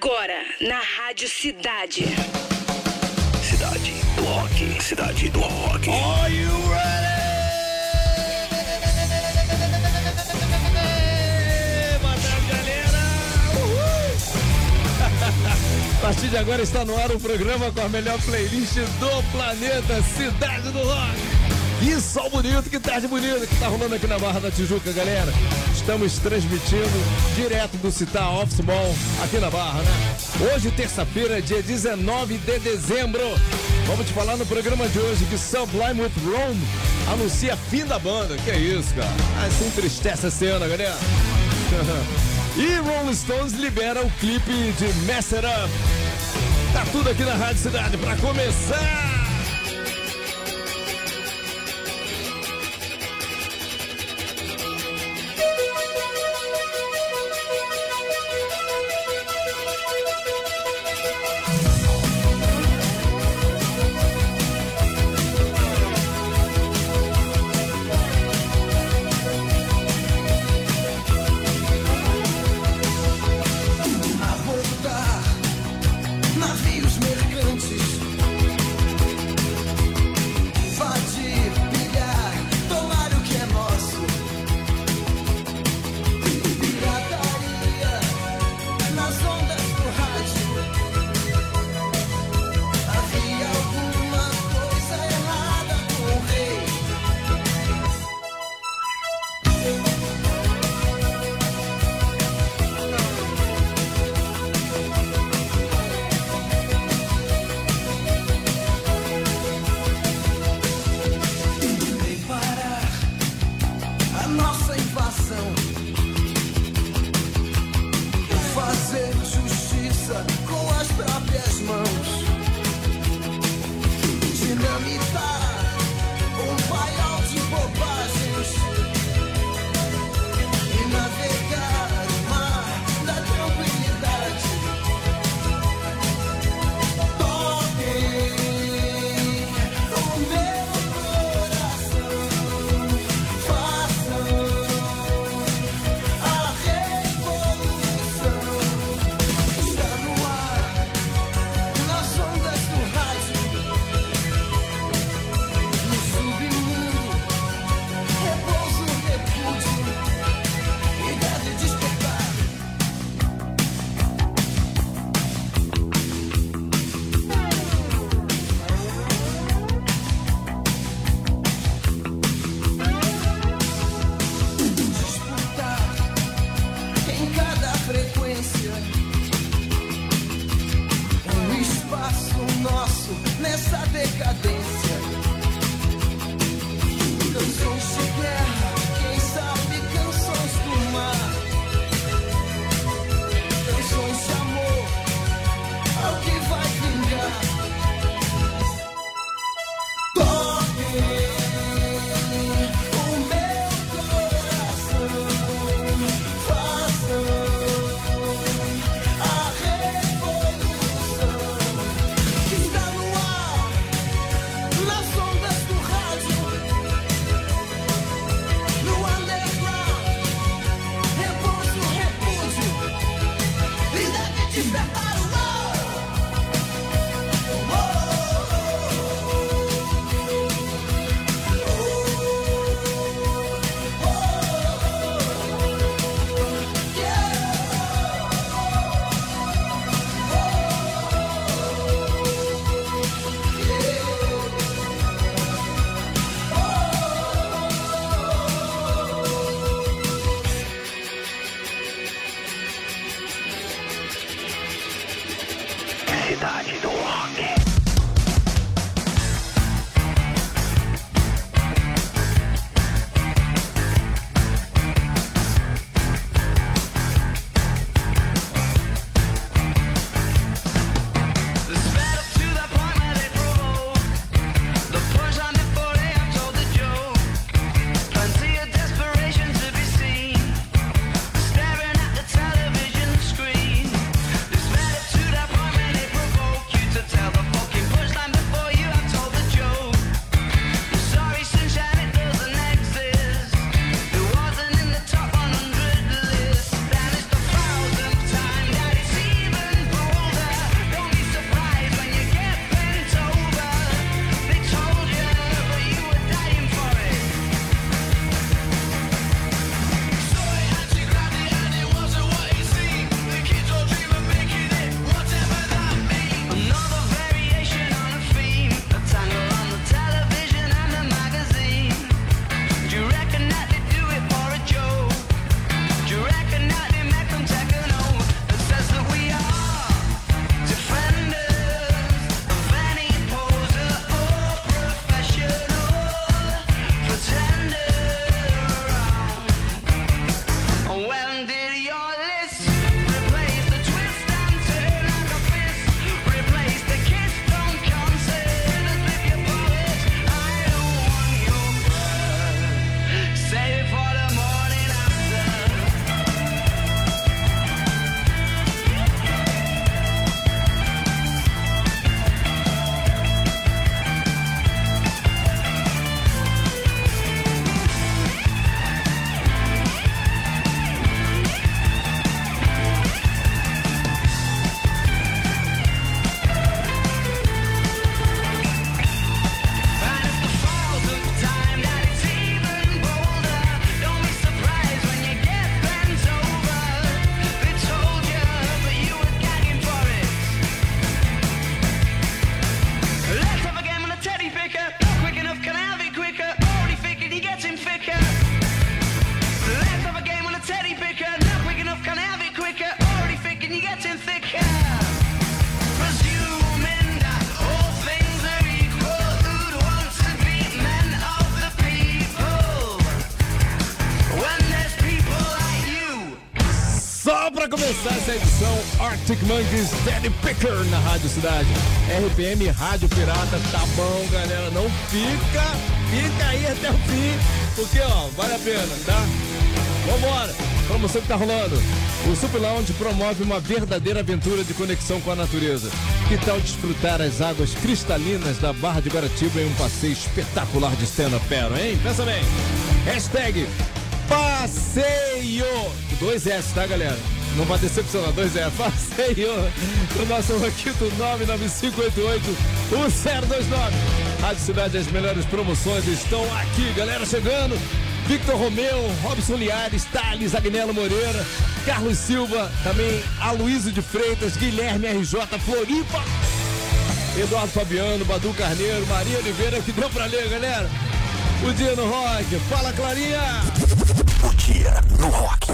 Agora, na Rádio Cidade. Cidade do Rock. Cidade do Rock. Are you ready? Boa tarde, galera. A partir de agora está no ar o programa com a melhor playlist do planeta, Cidade do Rock. Que sol bonito, que tarde bonita que tá rolando aqui na Barra da Tijuca, galera. Estamos transmitindo direto do Citar Office Mall aqui na Barra, né? Hoje, terça-feira, dia 19 de dezembro. Vamos te falar no programa de hoje que Sublime with Rome anuncia fim da banda. Que é isso, cara? Ah, se entristece a cena, galera. e Rolling Stones libera o clipe de Mess It Up. Tá tudo aqui na Rádio Cidade pra começar. Arctic Monkeys, Daddy Picker na Rádio Cidade. RPM Rádio Pirata, tá bom, galera. Não fica, fica aí até o fim, porque ó, vale a pena, tá? Vambora! Promoção que tá rolando. O Super Lounge promove uma verdadeira aventura de conexão com a natureza. Que tal desfrutar as águas cristalinas da Barra de Guaratiba em um passeio espetacular de stand-up paddle, hein? Pensa bem. Hashtag Passeio! Dois S, tá, galera? Não vai decepcionar, dois S. Passeio! O nosso Roquito 99588 1029. Rádio Cidade, as melhores promoções estão aqui, galera, chegando. Victor Romeu, Robson Liares, Thales, Agnello Moreira, Carlos Silva, também Aloysio de Freitas, Guilherme RJ, Floripa, Eduardo Fabiano, Badu Carneiro, Maria Oliveira, que deu pra ler, galera. O dia no rock. Fala, Clarinha! Dia no rock.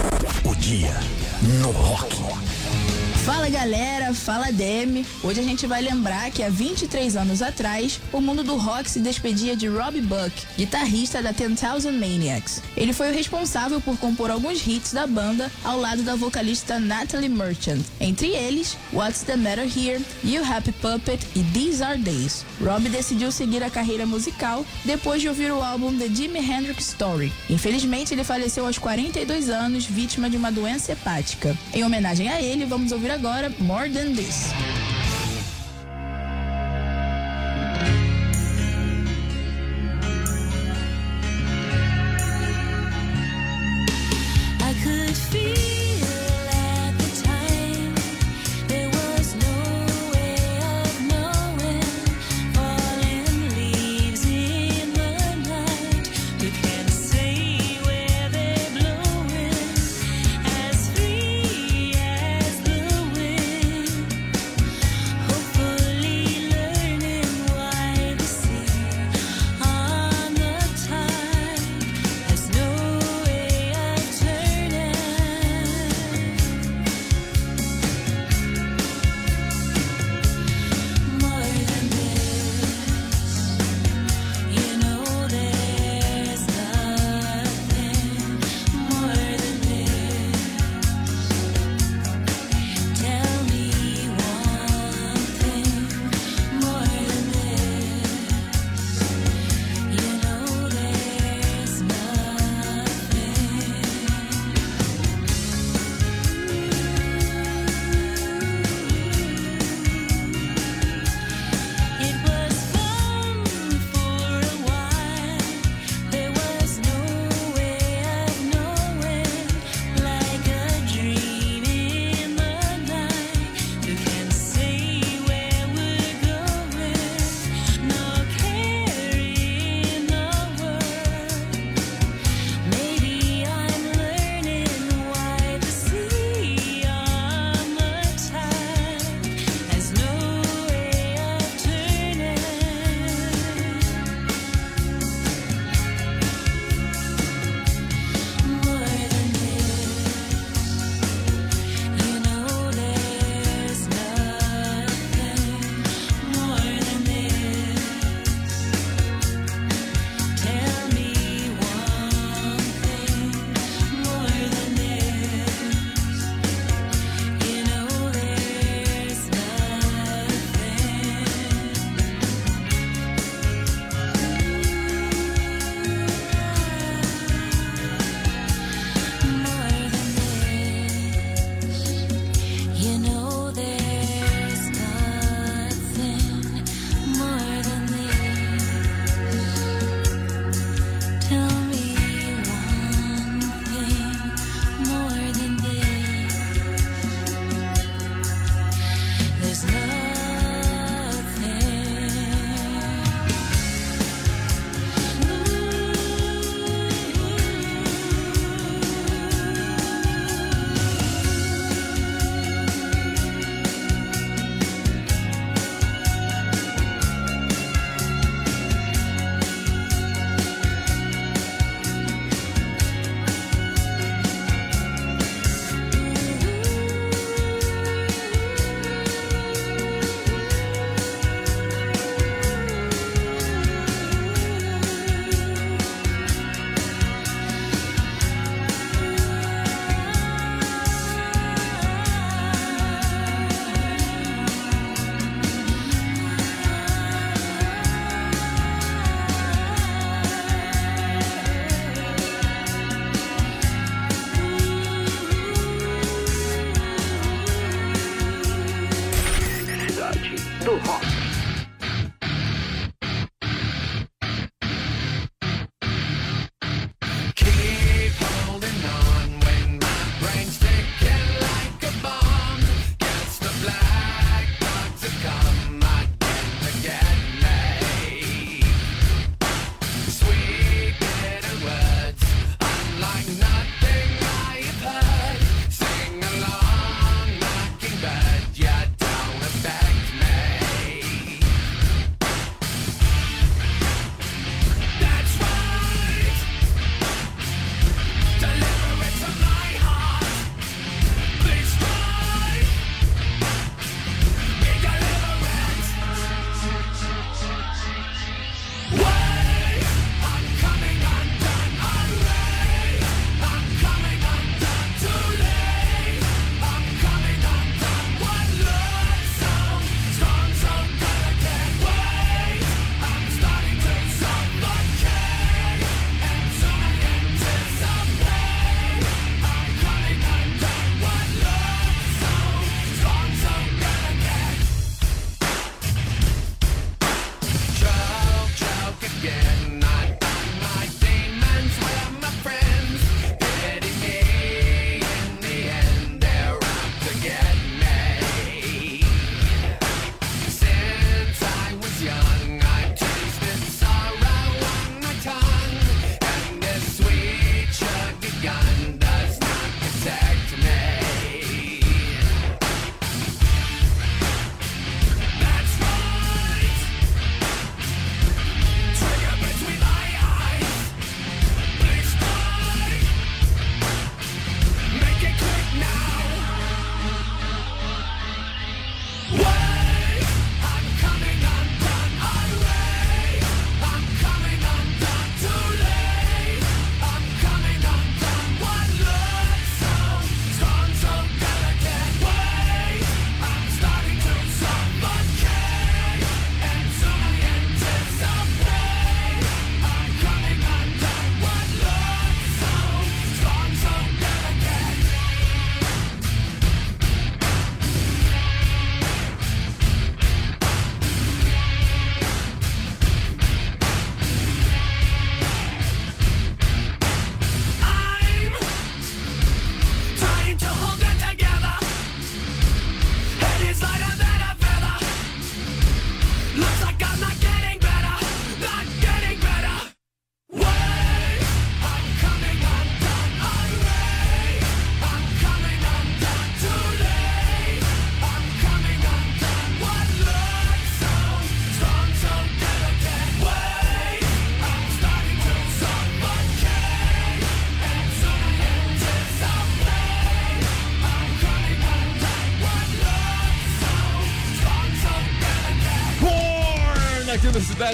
O dia no rock. Fala galera, fala Demi. Hoje a gente vai lembrar que há 23 anos atrás, o mundo do rock se despedia de Robbie Buck, guitarrista da 10,000 Maniacs. Ele foi o responsável por compor alguns hits da banda ao lado da vocalista Natalie Merchant, entre eles What's the Matter Here, You Happy Puppet e These Are Days. Robbie decidiu seguir a carreira musical depois de ouvir o álbum The Jimi Hendrix Story. Infelizmente, ele faleceu aos 42 anos, vítima de uma doença hepática. Em homenagem a ele, vamos ouvir agora More Than This.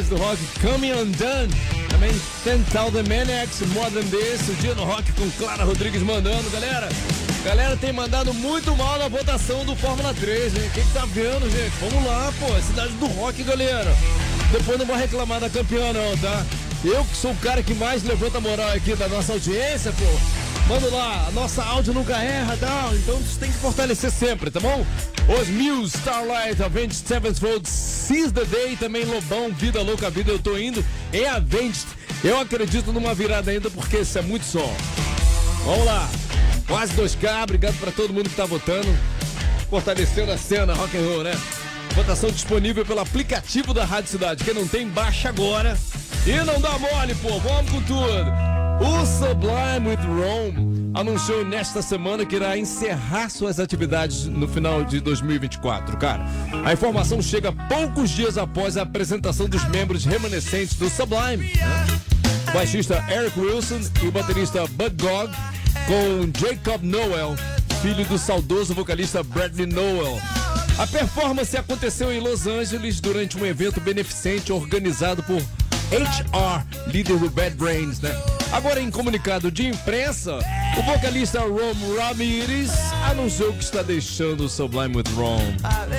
Do Rock, Coming Undone. Também Tental The Maniacs, Modern Desse, o dia no rock com Clara Rodrigues mandando, galera. Galera tem mandado muito mal na votação do Fórmula 3, hein? Quem que tá vendo, gente? Vamos lá, pô, é Cidade do Rock, galera. Depois não vou reclamar da campeã, não, tá? Eu que sou o cara que mais levanta a moral aqui da nossa audiência, pô. Manda lá, a nossa áudio nunca erra, tá? Então tem que fortalecer sempre, tá bom? Os Muse, Starlight, Avenged Sevenfold, Seize the Day, também Lobão, Vida Louca Vida, eu tô indo em Avenged. Eu acredito numa virada ainda porque isso é muito som. Vamos lá, quase 2K, obrigado pra todo mundo que tá votando. Fortalecendo a cena rock and roll, né? Votação disponível pelo aplicativo da Rádio Cidade. Quem não tem, baixa agora. E não dá mole, pô, vamos com tudo. O Sublime with Rome anunciou nesta semana que irá encerrar suas atividades no final de 2024, cara. A informação chega poucos dias após a apresentação dos membros remanescentes do Sublime. né? O baixista Eric Wilson e o baterista Bud Gogg com Jacob Noel, filho do saudoso vocalista Bradley Noel. A performance aconteceu em Los Angeles durante um evento beneficente organizado por HR, líder do Bad Brains, né? Agora, em comunicado de imprensa, o vocalista Rom Ramirez anunciou que está deixando o Sublime with Rom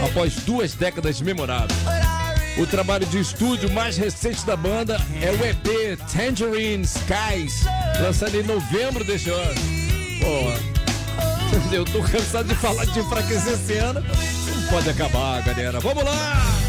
após duas décadas memoráveis. O trabalho de estúdio mais recente da banda é o EP Tangerine Skies, lançado em novembro deste ano. Pô, eu tô cansado de falar de enfraquecer esse ano. Não pode acabar, galera. Vamos lá!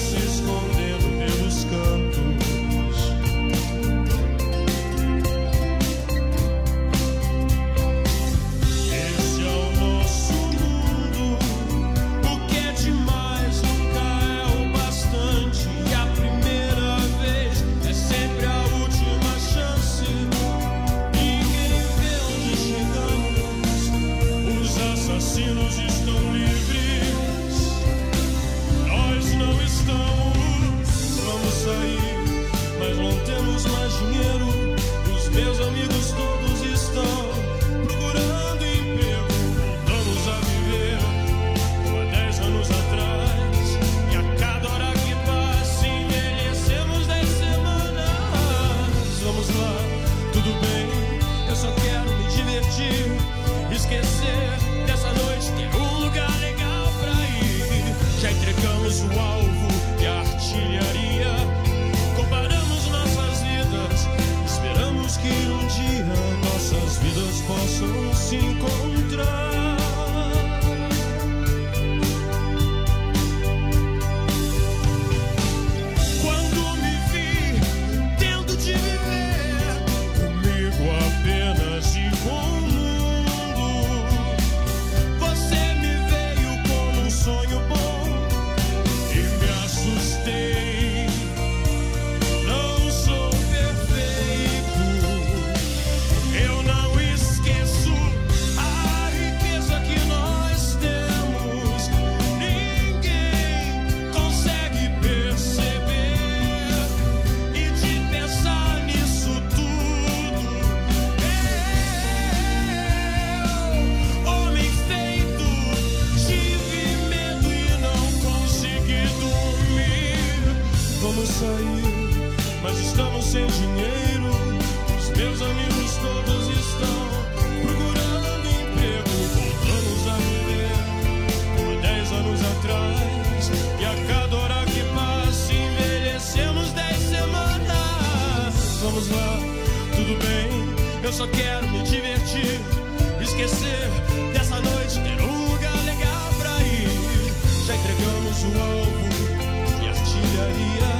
Francisco. vamos lá, tudo bem. Eu só quero me divertir, esquecer dessa noite, ter um lugar legal pra ir. Já entregamos o alvo e artilharia.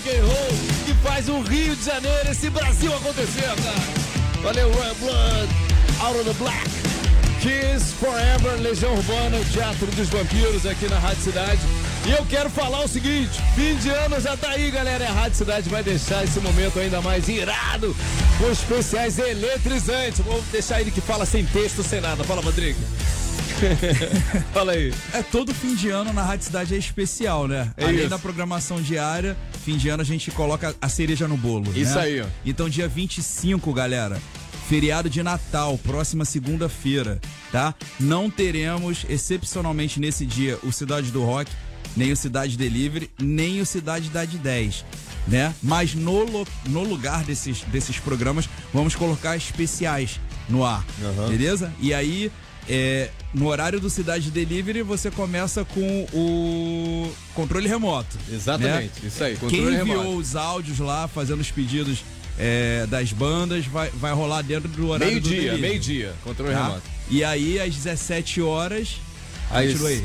Rock and roll, que faz o Rio de Janeiro, esse Brasil acontecer, cara. Valeu, Royal Blood, Out of the Black, Kiss Forever, Legião Urbana, o Teatro dos Vampiros aqui na Rádio Cidade. E eu quero falar o seguinte, fim de ano já tá aí, galera, a Rádio Cidade vai deixar esse momento ainda mais irado, com especiais eletrizantes. Vou deixar ele que fala sem texto, sem nada. Fala, Rodrigo. Fala aí. É todo fim de ano na Rádio Cidade é especial, né? É Além isso. da programação diária, fim de ano a gente coloca a cereja no bolo. Isso né? aí, ó. Então, dia 25, galera, feriado de Natal, próxima segunda-feira, tá? Não teremos, excepcionalmente nesse dia, o Cidade do Rock, nem o Cidade Delivery, nem o Cidade da 10. Né? Mas no, no lugar desses, desses programas, vamos colocar especiais no ar. Beleza? E aí, é, no horário do Cidade Delivery, você começa com o controle remoto. Exatamente, né? isso aí, Quem enviou remoto. os áudios lá, fazendo os pedidos é, das bandas, vai, vai rolar dentro do horário do Meio-dia, delivery. meio-dia, controle Tá? remoto. E aí, às 17 horas. Às aí.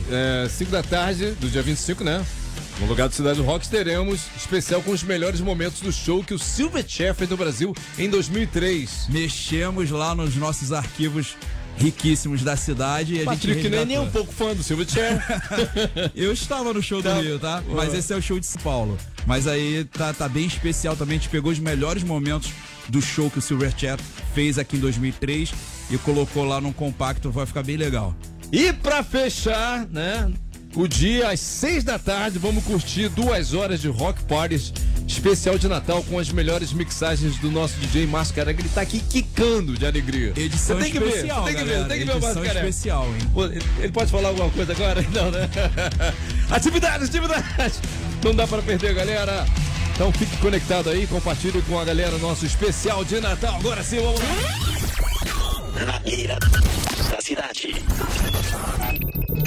5 da tarde do dia 25, né? No lugar do Cidade do Rock teremos especial com os melhores momentos do show que o Silverchair fez no Brasil em 2003. Mexemos lá nos nossos arquivos riquíssimos da cidade e a Patrick gente nem, nem um pouco fã do Silverchair. Eu estava no show do Tá. Rio, tá? Mas esse é o show de São Paulo. Mas aí tá, tá bem especial também. A gente pegou os melhores momentos do show que o Silverchair fez aqui em 2003 e colocou lá num compacto. Vai ficar bem legal. E pra fechar, né? O dia às 6 da tarde, vamos curtir duas horas de rock parties especial de Natal com as melhores mixagens do nosso DJ Márcio Careca. Ele tá aqui quicando de alegria. Edição Você tem que ver, especial, você tem que ver, galera. tem que ver o Márcio Careca. especial, hein? Ele- pode falar alguma coisa agora? Não, né? Atividades, atividades! Não dá pra perder, galera. Então fique conectado aí, compartilhe com a galera nosso especial de Natal. Agora sim, vamos lá. Na mira da cidade.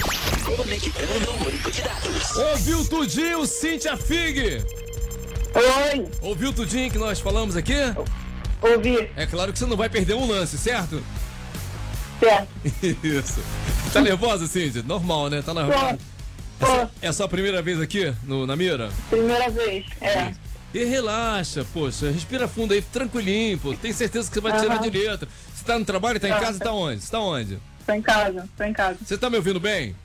Conectando o banco de dados. Ouviu tudinho, Cíntia Fig? Oi, Ouviu tudinho que nós falamos aqui? ouvi, É claro que você não vai perder um lance, certo? certo. Isso. Tá nervosa, Cíntia? Normal, né? Tá nervosa. Tô, É a sua primeira vez aqui no, na mira? primeira vez, é. E relaxa, poxa, respira fundo aí, tranquilinho, pô. Tem certeza que você vai tirar Aham. de letra. Você tá no trabalho, tá em Tá. casa, tá onde? Você tá onde? Tô em casa, tô em casa. Você tá me ouvindo bem?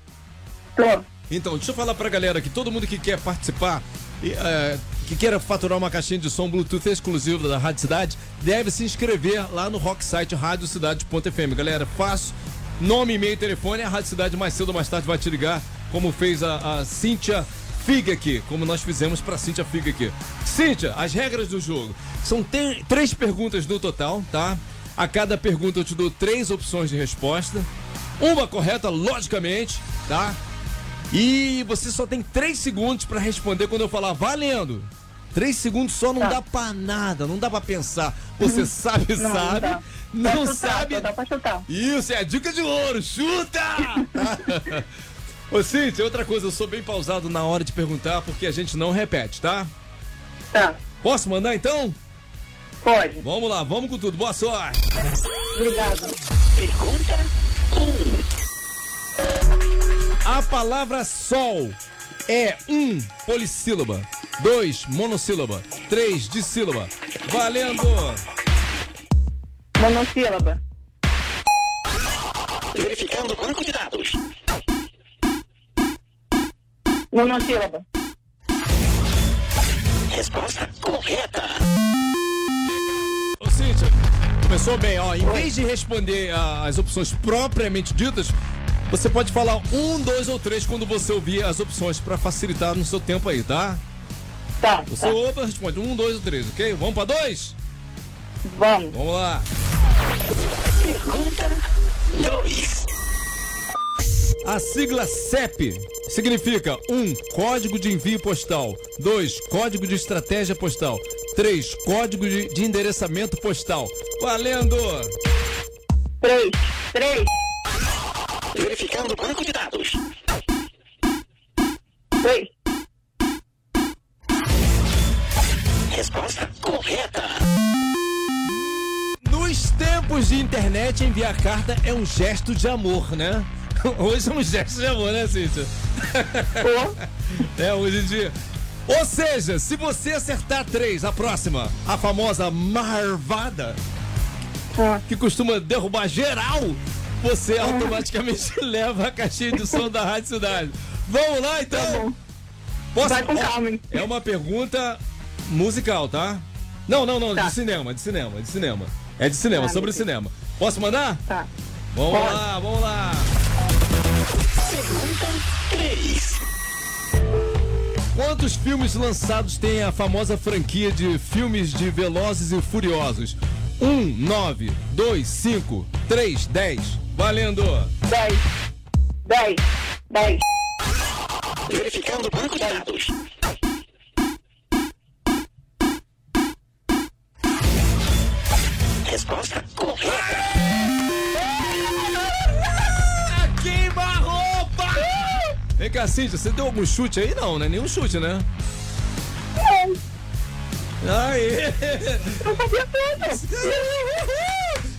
Tô, Então, deixa eu falar pra galera que todo mundo que quer participar, e, é, que queira faturar uma caixinha de som Bluetooth exclusivo da Rádio Cidade, deve se inscrever lá no rock site radiocidade.fm. Galera, fácil. Nome, e-mail e telefone, a Rádio Cidade mais cedo ou mais tarde vai te ligar, como fez a, a Cíntia Figa aqui, como nós fizemos pra Cíntia Figa aqui. Cíntia, as regras do jogo. São três perguntas no total, tá? A cada pergunta eu te dou três opções de resposta. Uma correta, logicamente, tá? E você só tem três segundos pra responder quando eu falar valendo. Três segundos só não Tá. dá pra nada, não dá pra pensar. Você sabe, Não, sabe, não Pra chutar, sabe. dá pra chutar. Isso, é a dica de ouro, chuta! Ô Cíntia, outra coisa, eu sou bem pausado na hora de perguntar porque a gente não repete, tá? Tá, Posso mandar então? Pode. Vamos lá, vamos com tudo, boa sorte! Obrigada. Pergunta 1. A palavra sol é um polissílaba, dois monossílaba, três dissílaba. Valendo! Monossílaba. Verificando o banco de dados. Monossílaba. Resposta correta. Começou bem, ó. Em vez de responder a- as opções propriamente ditas, você pode falar um, dois ou três quando você ouvir as opções pra facilitar no seu tempo aí, tá? Tá, Você tá. ouve responde um, dois ou três, ok? Vamos pra dois? Vamos. Vamos lá. Pergunta 2. A sigla CEP significa 1. Um, código de envio postal. 2. Código de estratégia postal. 3. Código de, de endereçamento postal. Valendo! Três, três, Verificando o banco de dados. três. Resposta correta. Nos tempos de internet, enviar carta é um gesto de amor, né? Hoje é um gesto de amor, né, Cíntia? É, hoje em dia. Ou seja, se você acertar três, a próxima, a famosa marvada, Ah. que costuma derrubar geral, você automaticamente leva a caixinha de som da Rádio Cidade. Vamos lá, então? Posso... Vai com calma, hein? É uma pergunta musical, tá? Não, não, não, Tá. de cinema, de cinema, de cinema. É de cinema, Ah, sobre Deus. cinema. Posso mandar? Tá. Vamos Pode. lá, vamos lá. Pergunta 3. Quantos filmes lançados tem a famosa franquia de filmes de Velozes e Furiosos? 1, 9, 2, 5, 3, 10. Valendo! Dez, dez, dez. Verificando o banco de dados. Cá, Cíntia, você deu algum chute aí? Não, né? Nenhum chute, né? Aí! Eu sabia tudo.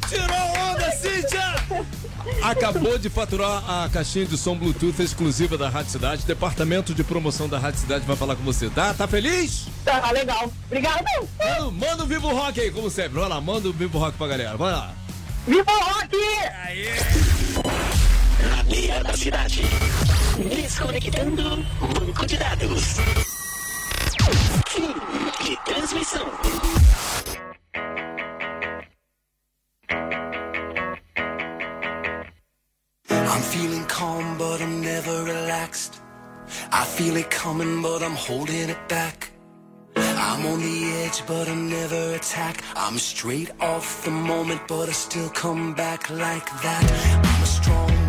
Tirou onda, Cíntia! Acabou de faturar a caixinha de som Bluetooth exclusiva da Rádio Cidade. Departamento de promoção da Rádio Cidade vai falar com você, tá? Tá feliz? Tá legal. Obrigado. Manda, manda o Vivo Rock aí, como sempre. Vai lá, manda o Vivo Rock pra galera. Vai lá. Viva o rock! Na beira da cidade. Desconectando banco de dados. Fim de transmissão. I'm feeling calm, but I'm never relaxed. I feel it coming, but I'm holding it back. I'm on the edge, but I never attack. I'm straight off the moment, but I still come back like that. I'm a strong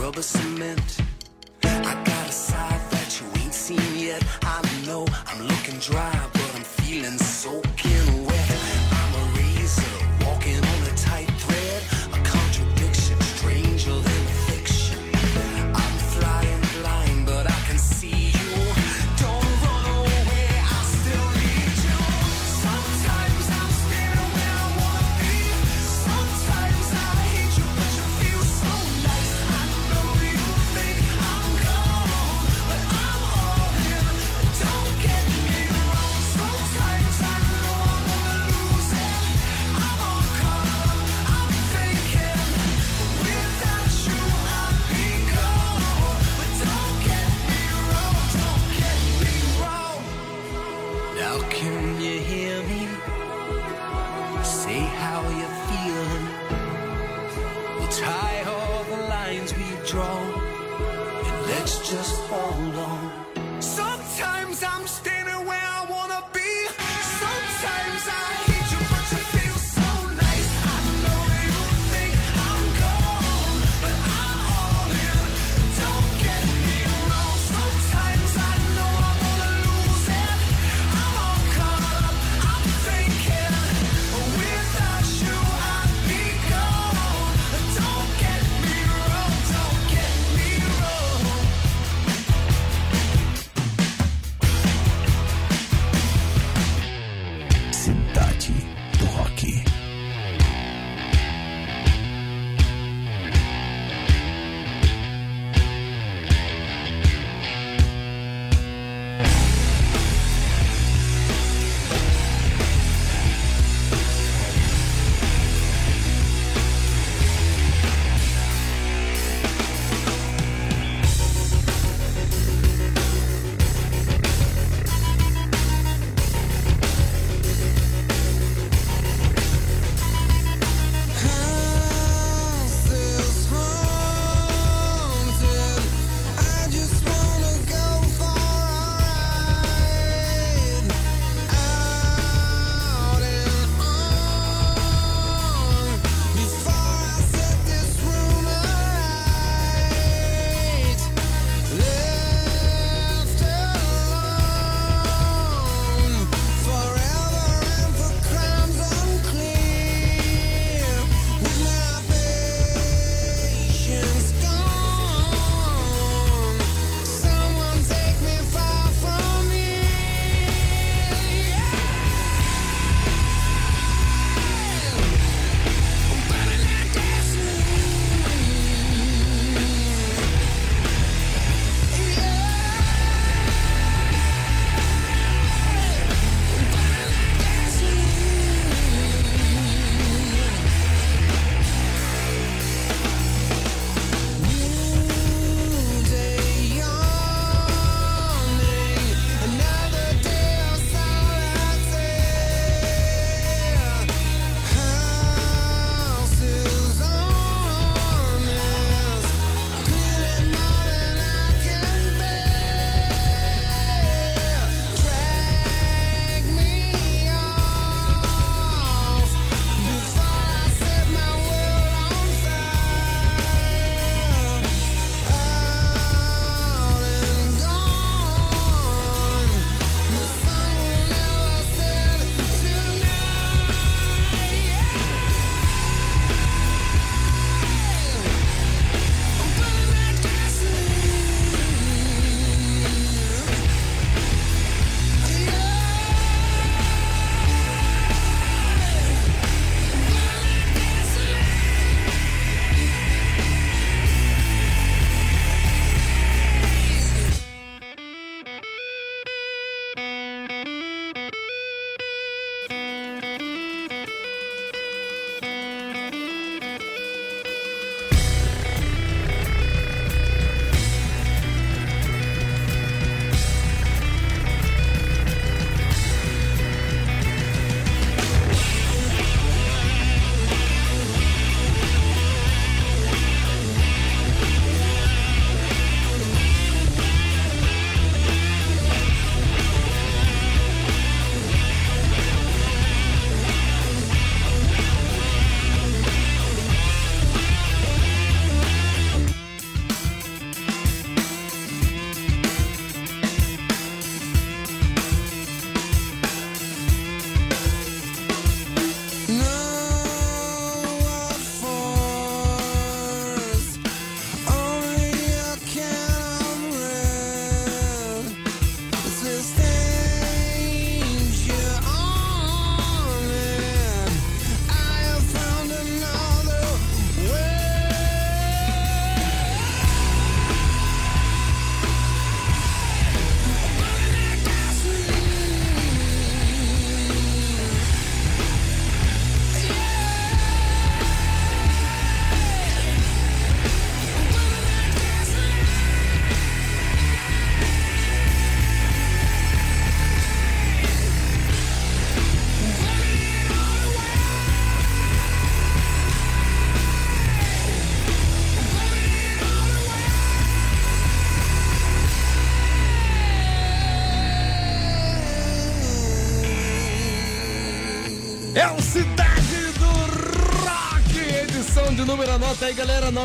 rubber cement. I got a side that you ain't seen yet. I know I'm looking dry, but I'm feeling wet.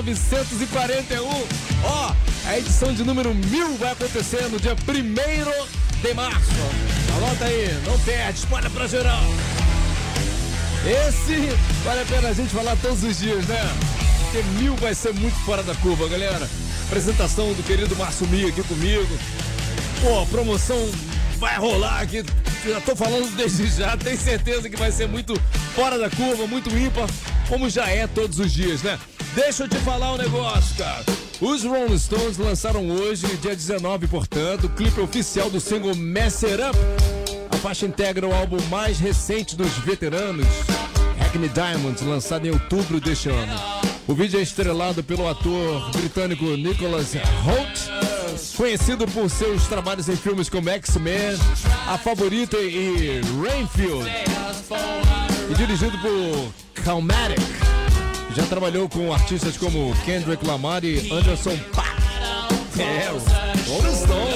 941. Ó, a edição de número 1000 vai acontecer no dia 1 de março. Anota aí, não perde, espalha pra geral. Esse vale a pena a gente falar todos os dias, né? Porque mil vai ser muito fora da curva, galera. Apresentação do querido Márcio Mia aqui comigo. Pô, a promoção vai rolar aqui. Já tô falando desde já, tenho certeza que vai ser muito fora da curva, muito ímpar, como já é todos os dias, né? Deixa eu te falar um negócio, cara. Os Rolling Stones lançaram hoje, dia 19, portanto, o clipe oficial do single Mess It Up. A faixa integra o álbum mais recente dos veteranos, Hackney Diamonds, lançado em outubro deste ano. O vídeo é estrelado pelo ator britânico Nicholas Holt, conhecido por seus trabalhos em filmes como X-Men, A Favorita e Rainfield, e dirigido por Calmatic. Já trabalhou com artistas como Kendrick Lamar e Anderson Paak. É, Rolling Stones,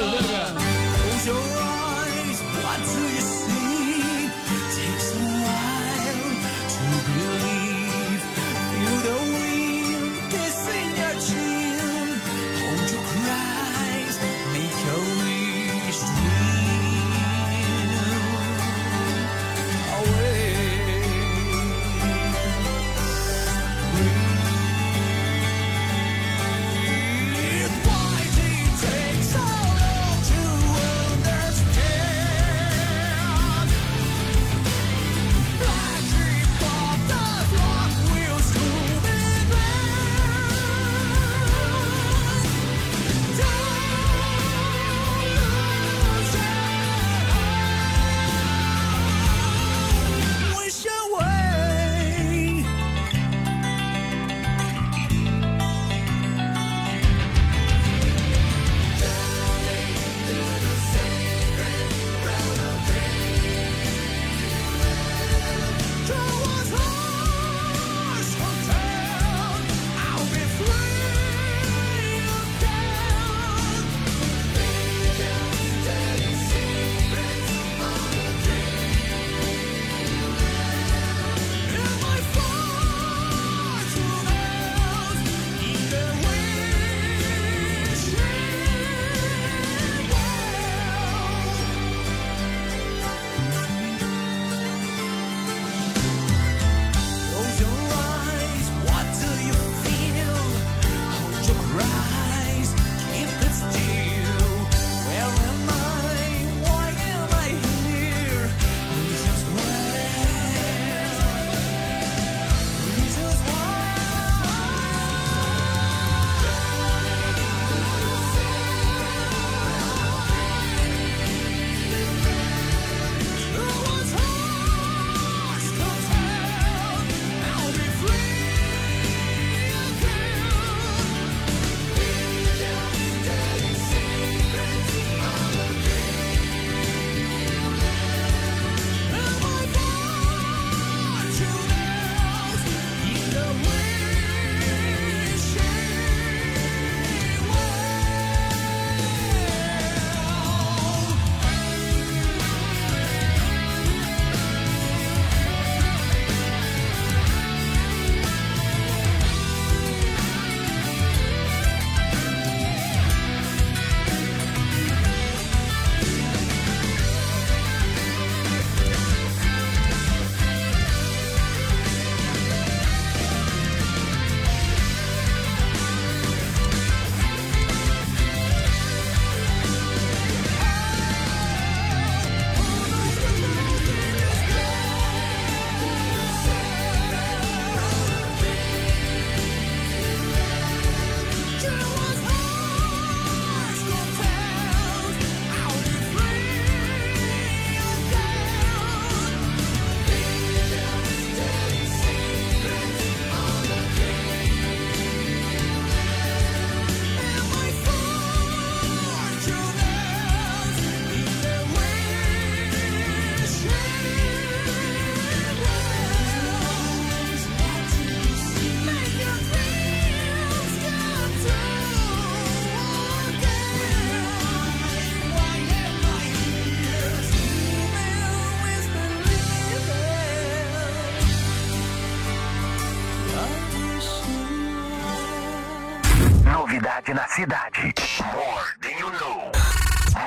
novidade na cidade. More than you know.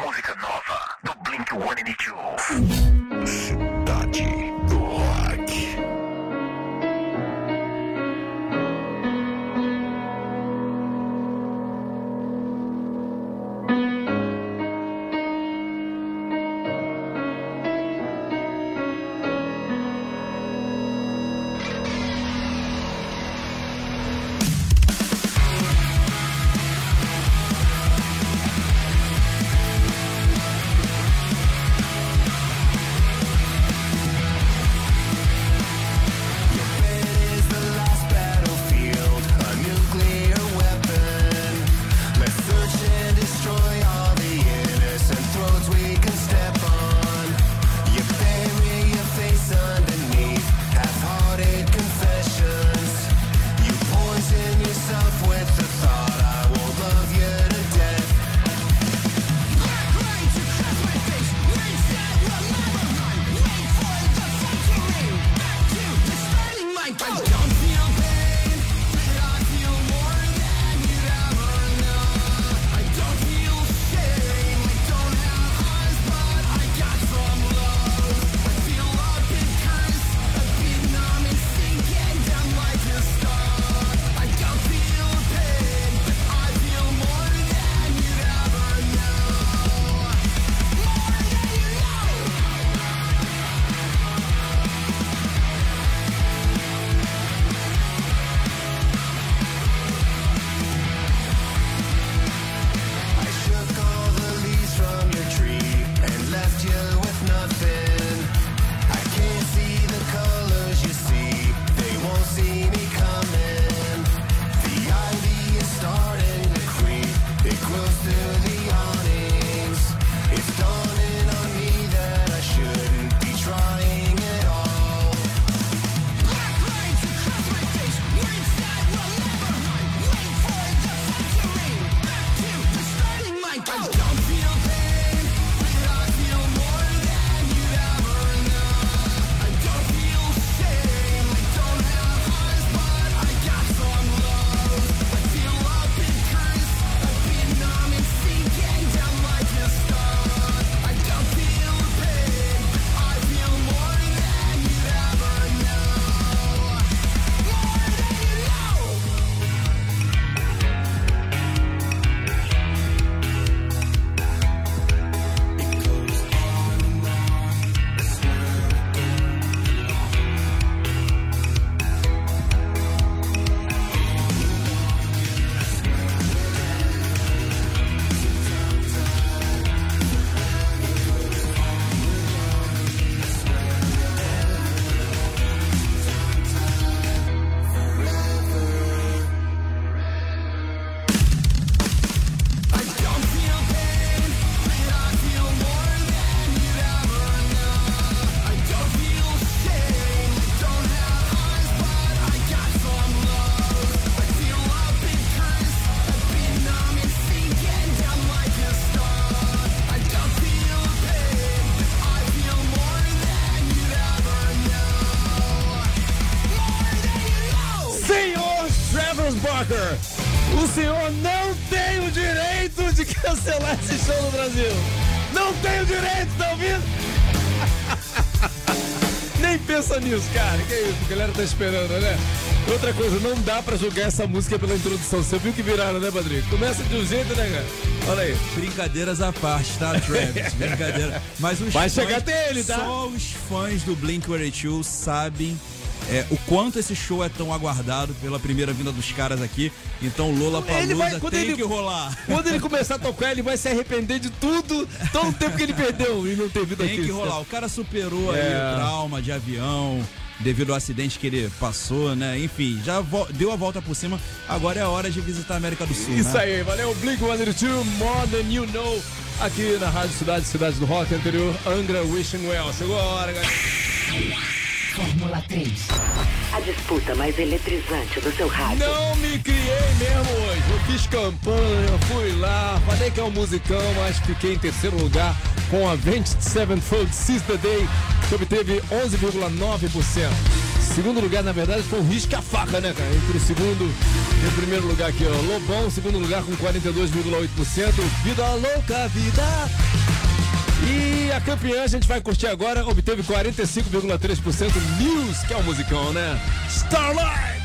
Música nova do Blink 182. Walker, o senhor não tem o direito de cancelar esse show no Brasil. Não tem o direito, tá ouvindo? Nem pensa nisso, cara. Que isso, a galera tá esperando, né? Outra coisa, não dá pra julgar essa música pela introdução. Você viu que viraram, né, Padrinho? Começa de um jeito, né, cara? Olha aí. Brincadeiras à parte, tá, Travis? Brincadeira. Mas os Vai fãs- chegar até ele, tá? Só os fãs do Blink-182 sabem é, o quanto esse show é tão aguardado pela primeira vinda dos caras aqui. Então Lola Palusa quando tem ele- que rolar. Quando ele começar a tocar, ele vai se arrepender de tudo, todo o tempo que ele perdeu e não ter vindo aqui. Tem que rolar. O cara superou aí É. o trauma de avião devido ao acidente que ele passou, né? Enfim, já deu a volta por cima. Agora é a hora de visitar a América do Sul, Isso né? aí, valeu, Blink 182, More Than You Know, aqui na Rádio Cidade, Cidade do Rock, anterior, Angra Wishing Well. Chegou a hora, galera. Fórmula 3. A disputa mais eletrizante do seu rádio. Não me criei mesmo hoje. Eu fiz campanha, fui lá, falei que é um musicão, mas fiquei em terceiro lugar com a 27 Fold Sister Day, que obteve 11,9%. Segundo lugar, na verdade, foi o risca-faca, né, cara? Entre o segundo e o primeiro lugar aqui, ó. Lobão, segundo lugar com 42,8%. Vida louca, vida. E a campeã a gente vai curtir agora, obteve 45,3% News, que é o musicão, né? Starlight!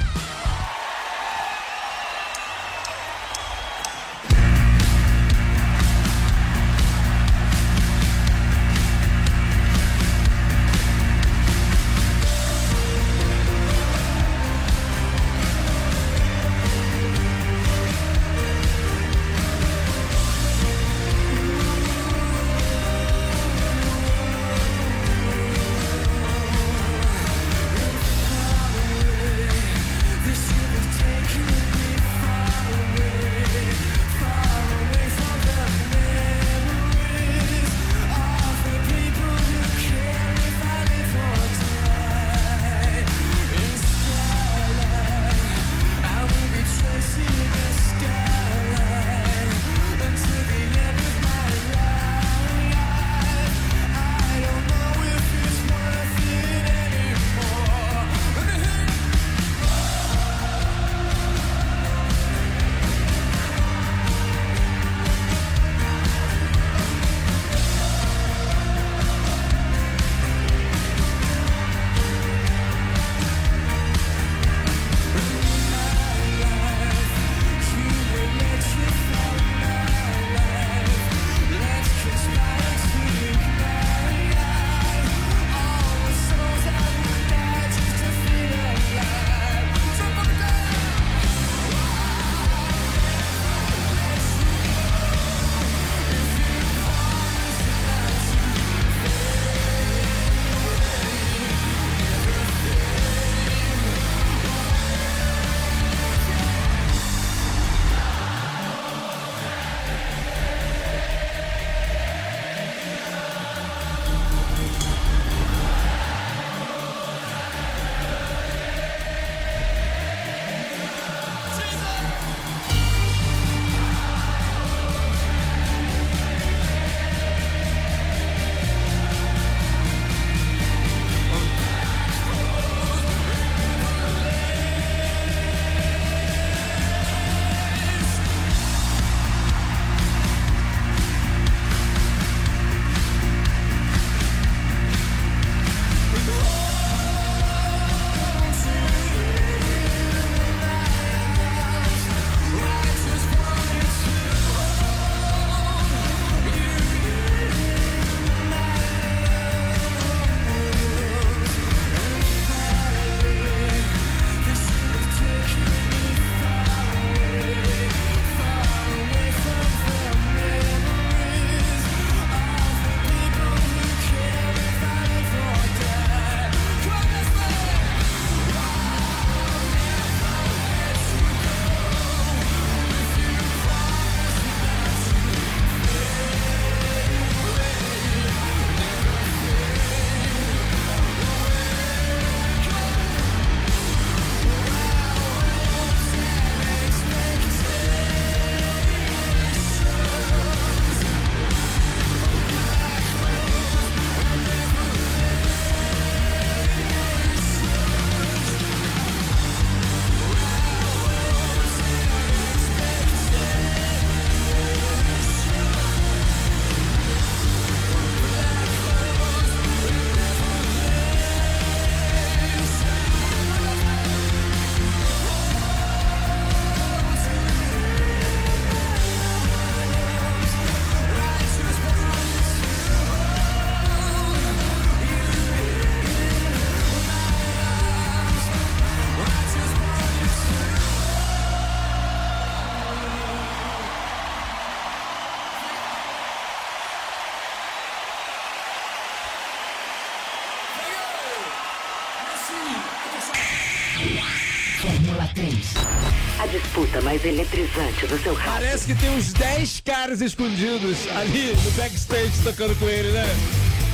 Mais eletrizante do seu rádio. Parece que tem uns 10 caras escondidos ali no backstage tocando com ele, né?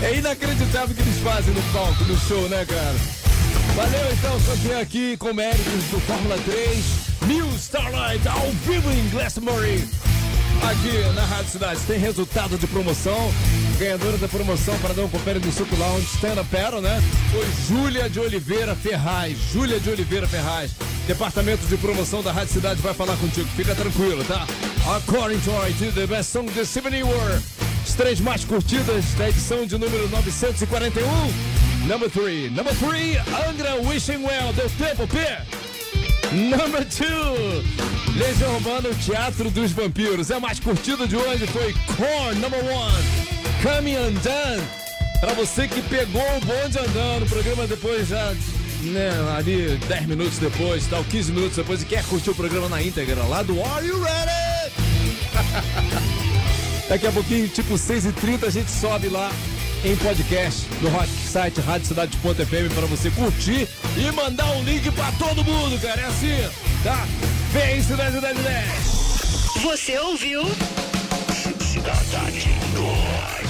É inacreditável o que eles fazem no palco, no show, né, cara? Valeu então, campeão aqui com do Fórmula 3. Mil Starlight ao vivo em Glastonbury. aqui na Rádio Cidade. Tem resultado de promoção. Ganhadora da promoção para um confere do Suco Lounge Stand Up Paddle, né? Foi Júlia de Oliveira Ferraz. Júlia de Oliveira Ferraz. Departamento de promoção da Rádio Cidade vai falar contigo. Fica tranquilo, tá? According to IT, the best song this evening were as três mais curtidas da edição de número 941. Number 3. Number 3, Angra Wishing Well. Deu tempo, P? Number 2, Legião Urbana, o Teatro dos Vampiros. A mais curtida de hoje foi Korn, number 1, Coming Undone. Pra você que pegou o bonde andando, o programa depois já, né, ali 10 minutos depois, tal, 15 minutos depois, e quer curtir o programa na íntegra lá do Are You Ready? Daqui a pouquinho, tipo 6h30, a gente sobe lá em podcast no rock site radiocidade.fm para você curtir e mandar um link pra todo mundo, cara. É assim, tá? Vem, Cidade 10 10. Você ouviu? Cidade do Rock.